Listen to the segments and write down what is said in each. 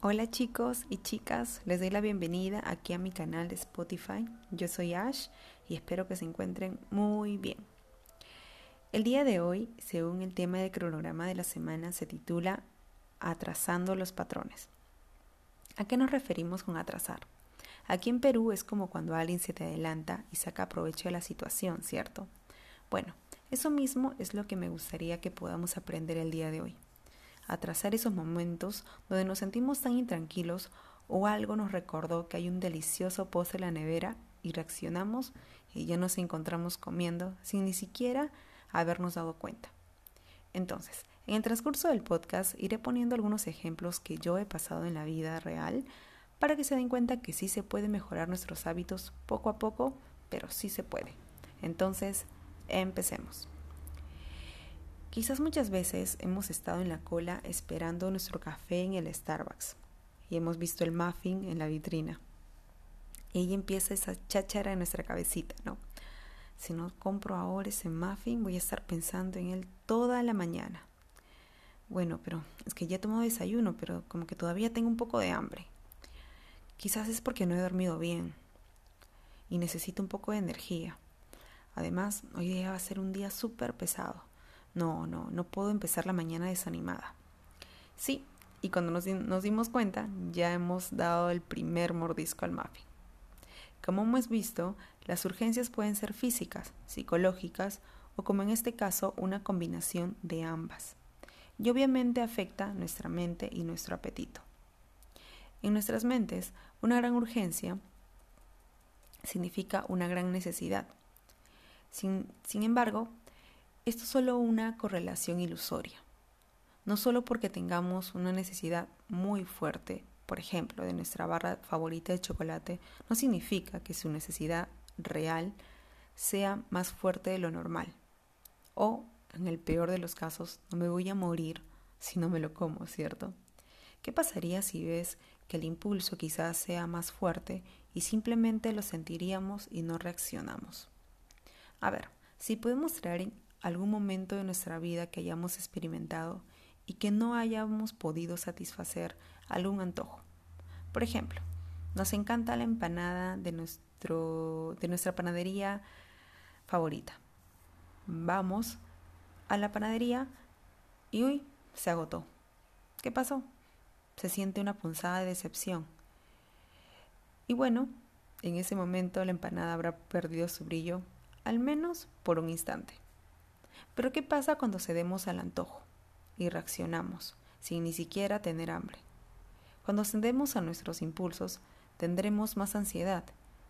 Hola chicos y chicas, les doy la bienvenida aquí a mi canal de Spotify. Yo soy Ash y espero que se encuentren muy bien. El día de hoy, según el tema del cronograma de la semana, se titula Atrasando los patrones. ¿A qué nos referimos con atrasar? Aquí en Perú es como cuando alguien se te adelanta y saca provecho de la situación, ¿cierto? Bueno, eso mismo es lo que me gustaría que podamos aprender el día de hoy atrasar esos momentos donde nos sentimos tan intranquilos o algo nos recordó que hay un delicioso postre en la nevera y reaccionamos y ya nos encontramos comiendo sin ni siquiera habernos dado cuenta. Entonces, en el transcurso del podcast iré poniendo algunos ejemplos que yo he pasado en la vida real para que se den cuenta que sí se puede mejorar nuestros hábitos poco a poco, pero sí se puede. Entonces, empecemos. Quizás muchas veces hemos estado en la cola esperando nuestro café en el Starbucks y hemos visto el muffin en la vitrina. Y ahí empieza esa cháchara en nuestra cabecita, ¿no? Si no compro ahora ese muffin, voy a estar pensando en él toda la mañana. Bueno, pero es que ya he tomado desayuno, pero como que todavía tengo un poco de hambre. Quizás es porque no he dormido bien y necesito un poco de energía. Además, hoy día va a ser un día súper pesado. No, no, no puedo empezar la mañana desanimada. Sí, y cuando nos, dimos cuenta, ya hemos dado el primer mordisco al muffin. Como hemos visto, las urgencias pueden ser físicas, psicológicas o como en este caso una combinación de ambas. Y obviamente afecta nuestra mente y nuestro apetito. En nuestras mentes, una gran urgencia significa una gran necesidad. Sin embargo, esto es solo una correlación ilusoria. No solo porque tengamos una necesidad muy fuerte, por ejemplo, de nuestra barra favorita de chocolate, no significa que su necesidad real sea más fuerte de lo normal. O, en el peor de los casos, no me voy a morir si no me lo como, ¿cierto? ¿Qué pasaría si ves que el impulso quizás sea más fuerte y simplemente lo sentiríamos y no reaccionamos? A ver, si podemos traer algún momento de nuestra vida que hayamos experimentado y que no hayamos podido satisfacer algún antojo. Por ejemplo, nos encanta la empanada de, nuestro, de nuestra panadería favorita. Vamos a la panadería y uy, se agotó. ¿Qué pasó? Se siente una punzada de decepción. Y bueno, en ese momento la empanada habrá perdido su brillo, al menos por un instante. Pero ¿qué pasa cuando cedemos al antojo y reaccionamos sin ni siquiera tener hambre? Cuando cedemos a nuestros impulsos, tendremos más ansiedad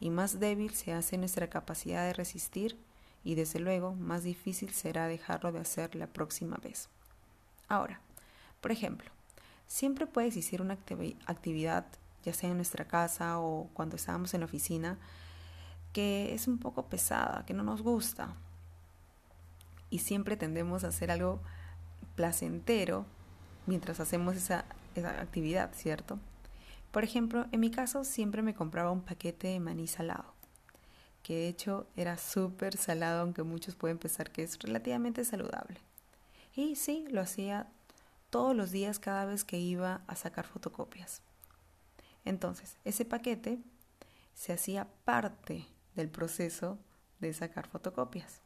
y más débil se hace nuestra capacidad de resistir y desde luego más difícil será dejarlo de hacer la próxima vez. Ahora, por ejemplo, siempre puede existir una actividad, ya sea en nuestra casa o cuando estamos en la oficina, que es un poco pesada, que no nos gusta, y siempre tendemos a hacer algo placentero mientras hacemos esa, esa actividad, ¿cierto? Por ejemplo, en mi caso siempre me compraba un paquete de maní salado, que de hecho era súper salado, aunque muchos pueden pensar que es relativamente saludable. Y sí, lo hacía todos los días cada vez que iba a sacar fotocopias. Entonces, ese paquete se hacía parte del proceso de sacar fotocopias.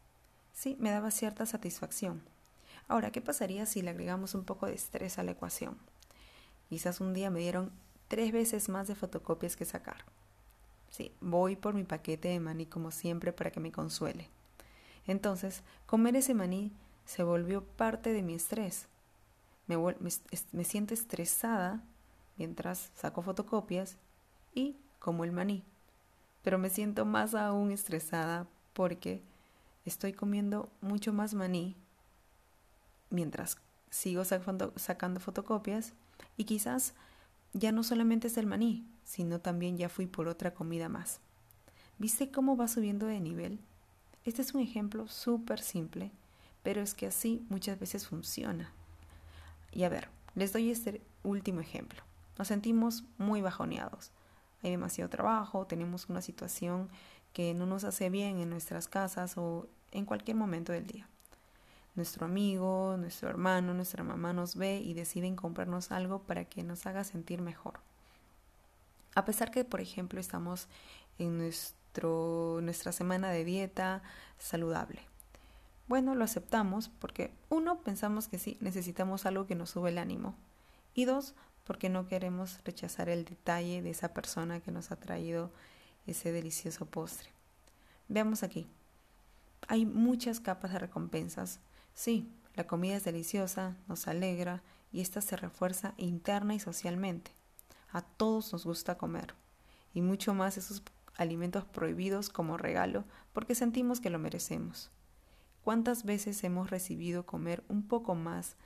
Sí, me daba cierta satisfacción. Ahora, ¿qué pasaría si le agregamos un poco de estrés a la ecuación? Quizás un día me dieron tres veces más de fotocopias que sacar. Sí, voy por mi paquete de maní como siempre para que me consuele. Entonces, comer ese maní se volvió parte de mi estrés. Me, me siento estresada mientras saco fotocopias y como el maní. Pero me siento más aún estresada porque estoy comiendo mucho más maní mientras sigo sacando, fotocopias y quizás ya no solamente es el maní, sino también ya fui por otra comida más. ¿Viste cómo va subiendo de nivel? Este es un ejemplo súper simple, pero es que así muchas veces funciona. Y a ver, les doy este último ejemplo. Nos sentimos muy bajoneados. Hay demasiado trabajo, tenemos una situación que no nos hace bien en nuestras casas o en cualquier momento del día. nuestro amigo, nuestro hermano, nuestra mamá nos ve y deciden comprarnos algo para que nos haga sentir mejor. A pesar que, por ejemplo, estamos en nuestro, nuestra semana de dieta saludable. Bueno, lo aceptamos porque uno, pensamos que sí, necesitamos algo que nos sube el ánimo. Y dos, porque no queremos rechazar el detalle de esa persona que nos ha traído ese delicioso postre. Veamos aquí. Hay muchas capas de recompensas. Sí, la comida es deliciosa, nos alegra y esta se refuerza interna y socialmente. A todos nos gusta comer y mucho más esos alimentos prohibidos como regalo porque sentimos que lo merecemos. ¿Cuántas veces hemos recibido comer un poco más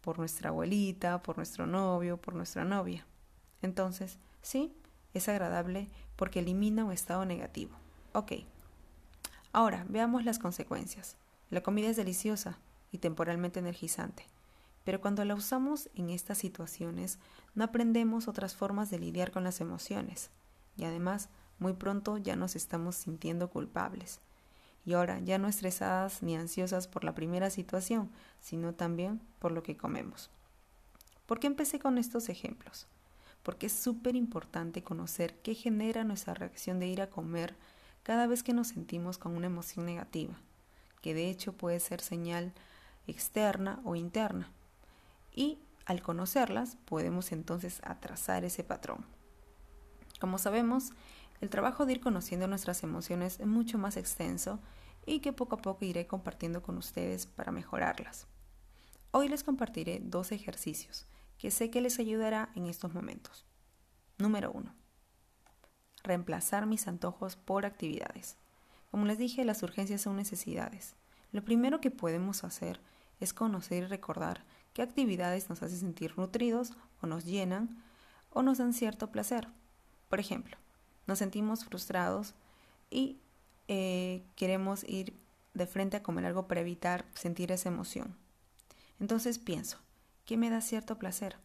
por nuestra abuelita, por nuestro novio, por nuestra novia? Entonces, sí, es agradable porque elimina un estado negativo. Ok. Ahora, veamos las consecuencias. La comida es deliciosa y temporalmente energizante, pero cuando la usamos en estas situaciones no aprendemos otras formas de lidiar con las emociones y además muy pronto ya nos estamos sintiendo culpables y ahora ya no estresadas ni ansiosas por la primera situación, sino también por lo que comemos. ¿Por qué empecé con estos ejemplos? Porque es súper importante conocer qué genera nuestra reacción de ir a comer cada vez que nos sentimos con una emoción negativa, que de hecho puede ser señal externa o interna. Y al conocerlas podemos entonces atrasar ese patrón. Como sabemos, el trabajo de ir conociendo nuestras emociones es mucho más extenso y que poco a poco iré compartiendo con ustedes para mejorarlas. Hoy les compartiré dos ejercicios que sé que les ayudará en estos momentos. Número 1. Reemplazar mis antojos por actividades. Como les dije, las urgencias son necesidades. Lo primero que podemos hacer es conocer y recordar qué actividades nos hacen sentir nutridos o nos llenan o nos dan cierto placer. Por ejemplo, nos sentimos frustrados y eh, queremos ir de frente a comer algo para evitar sentir esa emoción. Entonces pienso, ¿qué me da cierto placer?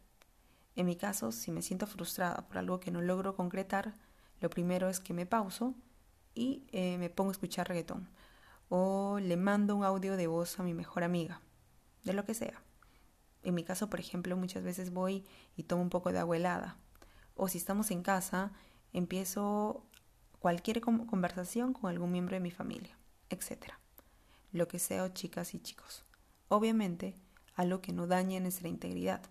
En mi caso, si me siento frustrada por algo que no logro concretar, lo primero es que me pauso y eh, me pongo a escuchar reggaetón. O le mando un audio de voz a mi mejor amiga, de lo que sea. En mi caso, por ejemplo, muchas veces voy y tomo un poco de agua helada. O si estamos en casa empiezo cualquier conversación con algún miembro de mi familia, etc. Lo que sea, chicas y chicos. Obviamente, algo que no dañe nuestra integridad.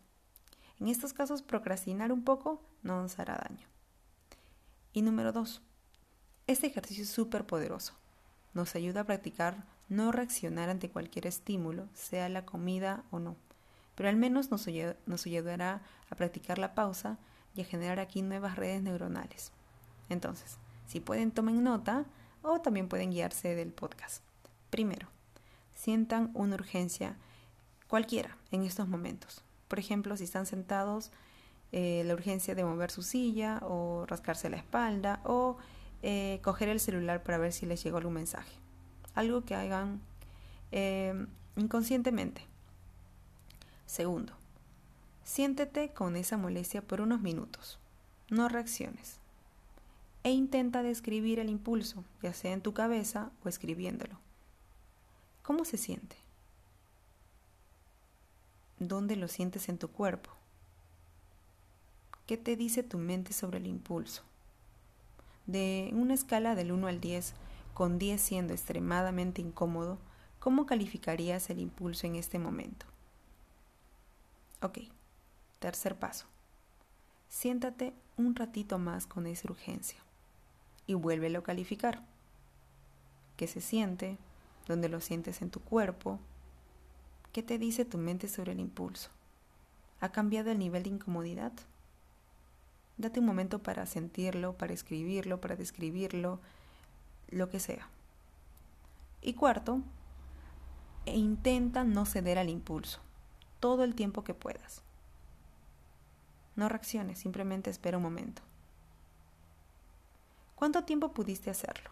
En estos casos, procrastinar un poco no nos hará daño. Y número dos, este ejercicio es súper poderoso. Nos ayuda a practicar no reaccionar ante cualquier estímulo, sea la comida o no, pero al menos nos, nos ayudará a practicar la pausa y a generar aquí nuevas redes neuronales. Entonces, si pueden, tomen nota o también pueden guiarse del podcast. Primero, sientan una urgencia cualquiera en estos momentos. Por ejemplo, si están sentados, eh, la urgencia de mover su silla o rascarse la espalda o eh, coger el celular para ver si les llegó algún mensaje. Algo que hagan eh, inconscientemente. Segundo, Siéntete con esa molestia por unos minutos. No reacciones. E intenta describir el impulso, ya sea en tu cabeza o escribiéndolo. ¿Cómo se siente? ¿Dónde lo sientes en tu cuerpo? ¿Qué te dice tu mente sobre el impulso? De una escala del 1 al 10, con 10 siendo extremadamente incómodo, ¿cómo calificarías el impulso en este momento? Ok. Tercer paso. Siéntate un ratito más con esa urgencia y vuélvelo a calificar. ¿Qué se siente? ¿Dónde lo sientes en tu cuerpo? ¿Qué te dice tu mente sobre el impulso? ¿Ha cambiado el nivel de incomodidad? Date un momento para sentirlo, para escribirlo, para describirlo, lo que sea. Y cuarto, e intenta no ceder al impulso todo el tiempo que puedas. No reacciones, simplemente espera un momento. ¿Cuánto tiempo pudiste hacerlo?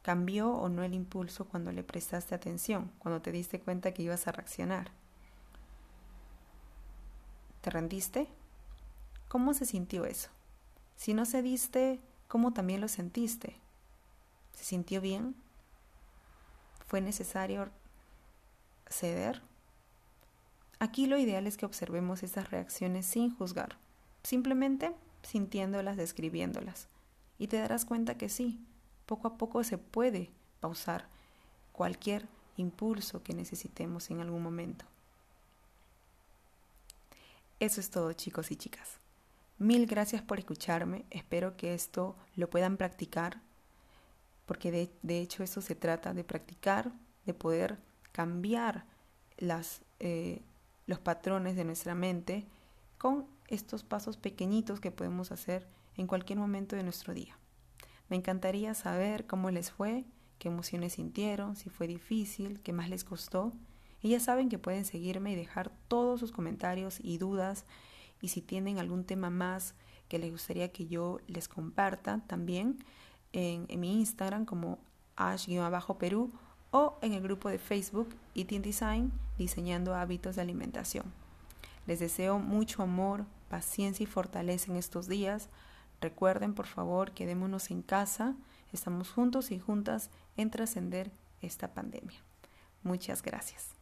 ¿Cambió o no el impulso cuando le prestaste atención, cuando te diste cuenta que ibas a reaccionar? ¿Te rendiste? ¿Cómo se sintió eso? Si no cediste, ¿cómo también lo sentiste? ¿Se sintió bien? ¿Fue necesario ceder? Aquí lo ideal es que observemos esas reacciones sin juzgar, simplemente sintiéndolas, describiéndolas. Y te darás cuenta que sí, poco a poco se puede pausar cualquier impulso que necesitemos en algún momento. Eso es todo chicos y chicas. Mil gracias por escucharme. Espero que esto lo puedan practicar, porque de, de hecho eso se trata de practicar, de poder cambiar las, eh, los patrones de nuestra mente con estos pasos pequeñitos que podemos hacer en cualquier momento de nuestro día. Me encantaría saber cómo les fue, qué emociones sintieron, si fue difícil, qué más les costó. Y ya saben que pueden seguirme y dejar todos sus comentarios y dudas. Y si tienen algún tema más que les gustaría que yo les comparta también en, mi Instagram como ash-perú o en el grupo de Facebook Eating Design Diseñando Hábitos de Alimentación. Les deseo mucho amor, paciencia y fortaleza en estos días. Recuerden, por favor, quedémonos en casa. Estamos juntos y juntas en trascender esta pandemia. Muchas gracias.